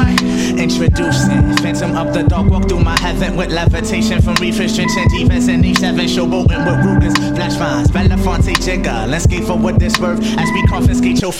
why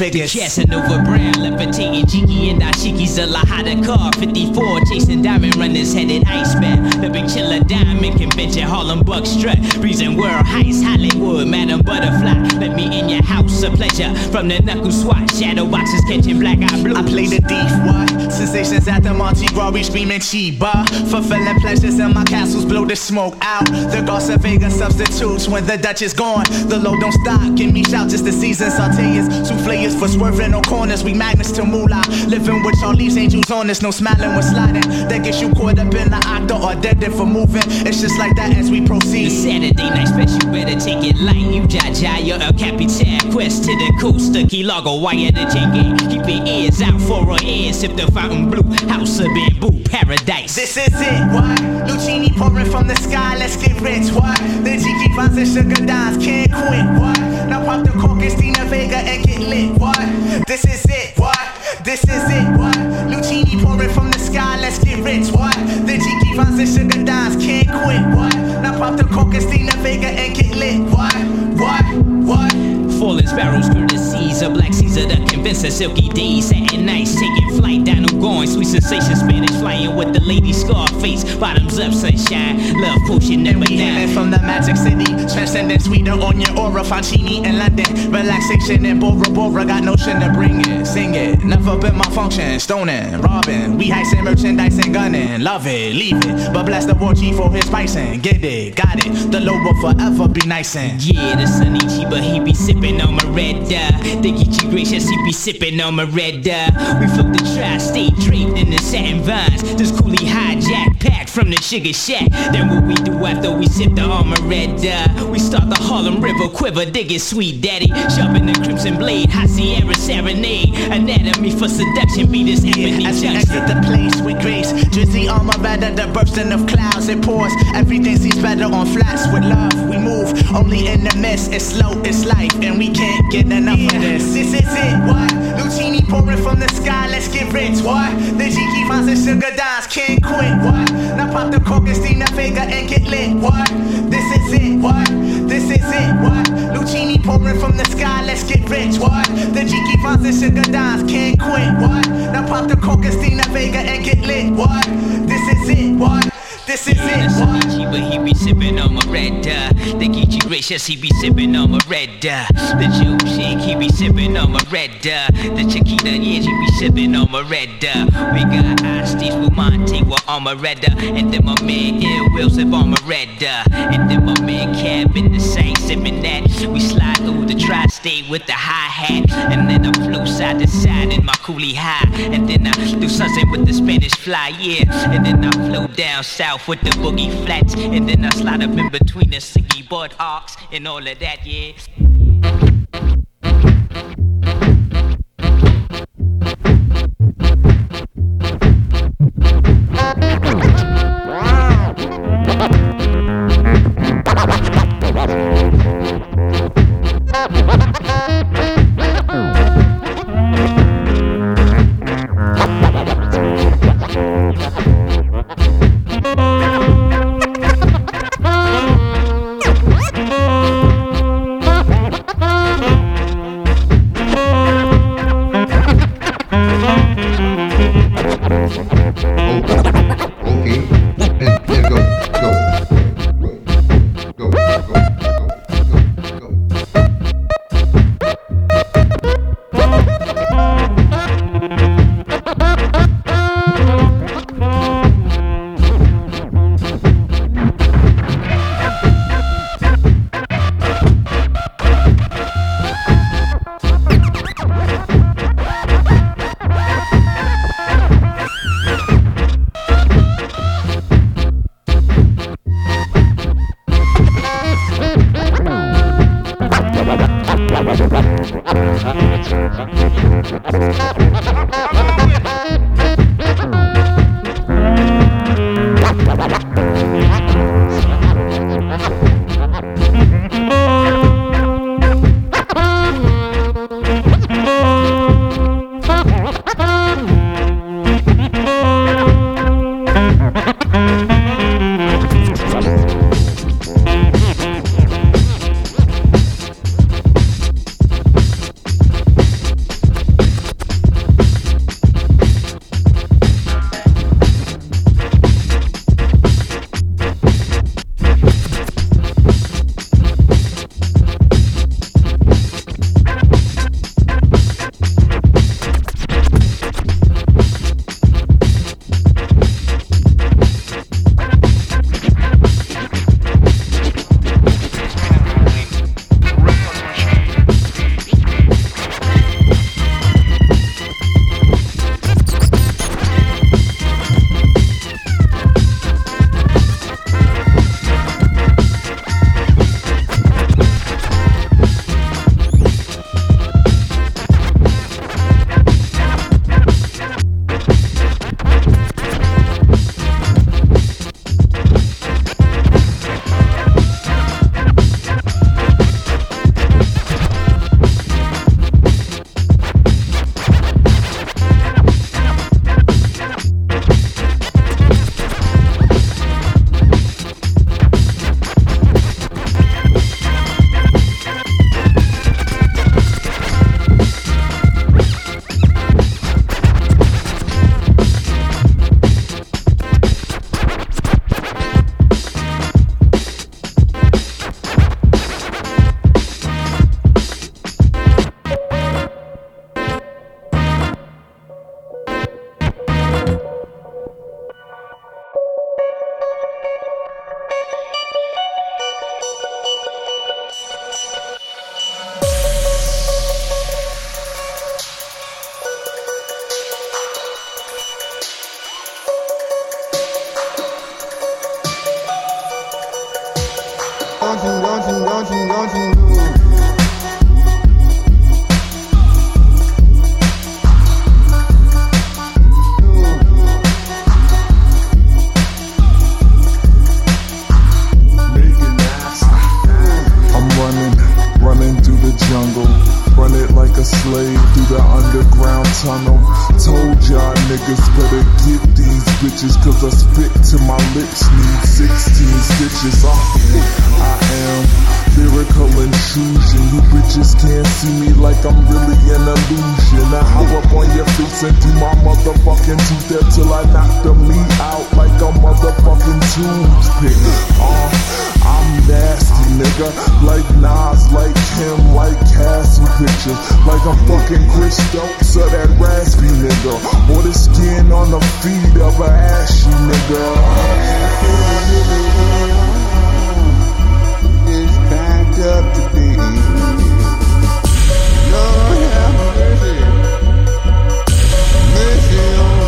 figures. Casanova Brown, levitating cheeky and Ashiki's a Lahada car. 54, chasing diamond runners, headed Iceman. The big chiller diamond convention, Harlem Buck strut. Breezing world heights, Hollywood, Madam Butterfly. Let me in your house, a pleasure. From the knuckle swat, shadow boxes catching black eye blue. I play the thief, what? Sensations at the Monte Gras, we screaming Chiba. Fulfilling pleasures in my castles, blow the smoke out. The Garza Vega substitutes when the Dutch is gone. The low don't stop, give me shout, just the season sauteers. Souffleurs for swerving on corners. We magnets to moolah. Living with Charlie's angels on us. No smiling when sliding. That gets you caught up in the octa or dead for moving. It's just like that as we proceed. The Saturday night special, better take it light. You jaja, you're a capitan. Quest to the coast, the key logo, wire the jiggy. Keep your ears out for our ears. Sip the fountain blue house of bamboo paradise. This is it, what? Lucini pouring from the sky, let's get rich, what? The Gigi finds and sugar dimes, can't quit, what? Now pop the cork and Stina Vega and get lit, what? This is it, what? This is it, what? Lucini pouring from the sky, let's get rich, what? The Gigi finds and sugar dimes, can't quit, what? Now pop the cork and Stina Vega and get lit, what? What? What? Falling sparrows could of Black Caesar to convince us. Silky D, satin nights, taking flight, down I'm going, sweet sensation, Spanish flying with the lady Scarface. Bottoms up, sunshine, love potion, never down. from the magic city, transcendent sweeter on your aura, Fancini in London. Relaxation in Bora Bora, got notion to bring it, sing it. Never been my function, stoning, robbing. We heisting merchandise and gunning, love it, leave it. But bless the war chief for his spicing, get it, got it. The low will forever be nice and. Yeah, the sunny but he be sipping on my red dye. Think he gracious, he be sipping on my red dye. We flip the tri-state draped in the satin vines. This coolie hijack pack from the sugar shack. Then what we do after we sip the armor red dye? We start the Harlem River quiver, dig it, sweet daddy. Sharpen the crimson blade, hot Sierra serenade. Anatomy for seduction, be this ebony As we exit the place with grace, Drizzy armor better, the bursting of clouds, it pours. Everything seems better on flats with love. We move only in the mist, it's slow, it's life, and we can't get enough yeah. of this. This is it, what? Lucini pouring from the sky, let's get rich, what? The Jiki finds and sugar dimes, can't quit, what? Now pop the cork and Stina Vega and get lit, what? This is it, what? This is it, what? Lucini pouring from the sky, let's get rich, what? The Jiki finds and sugar dimes, can't quit, what? Now pop the cork and Stina Vega and get lit, what? Geechee gracious, he be sipping on my red dye. The Joe Shake, he be sipping on my red dye. The Chiquita, yeah, she be sipping on my red dye. We got with Monte, with on my red dye. And then my man Ill Will sip on my red dye. And then my man Cab in the same sipping that. We slide through the tri-state with the hi-hat. And then I flow side to side in my coolie high. And then I do something with the Spanish fly, yeah. And then I flow down south with the boogie flats. And then I slide up in between the Siggy Bud Ox and all of that, yeah. selling shoes you bitches can't see me like I'm really an illusion. I hop up on your face and do my motherfucking tooth there till I knock the meat out like a motherfucking toothpick. Uh, I'm nasty, nigga. Like Nas, like him, like casting Pictures. Like I'm fucking Chris Stokes or that raspy nigga. Or the skin on the feet of an ashy nigga up today. Lord have mercy.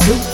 Zoo.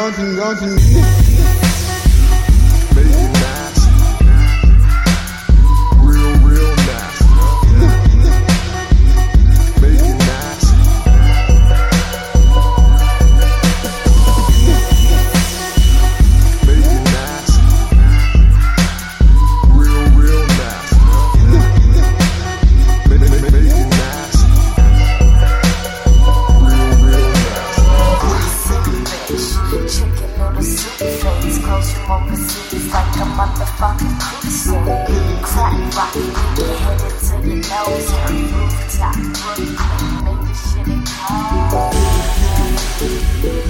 Gotten, Gotten. Thank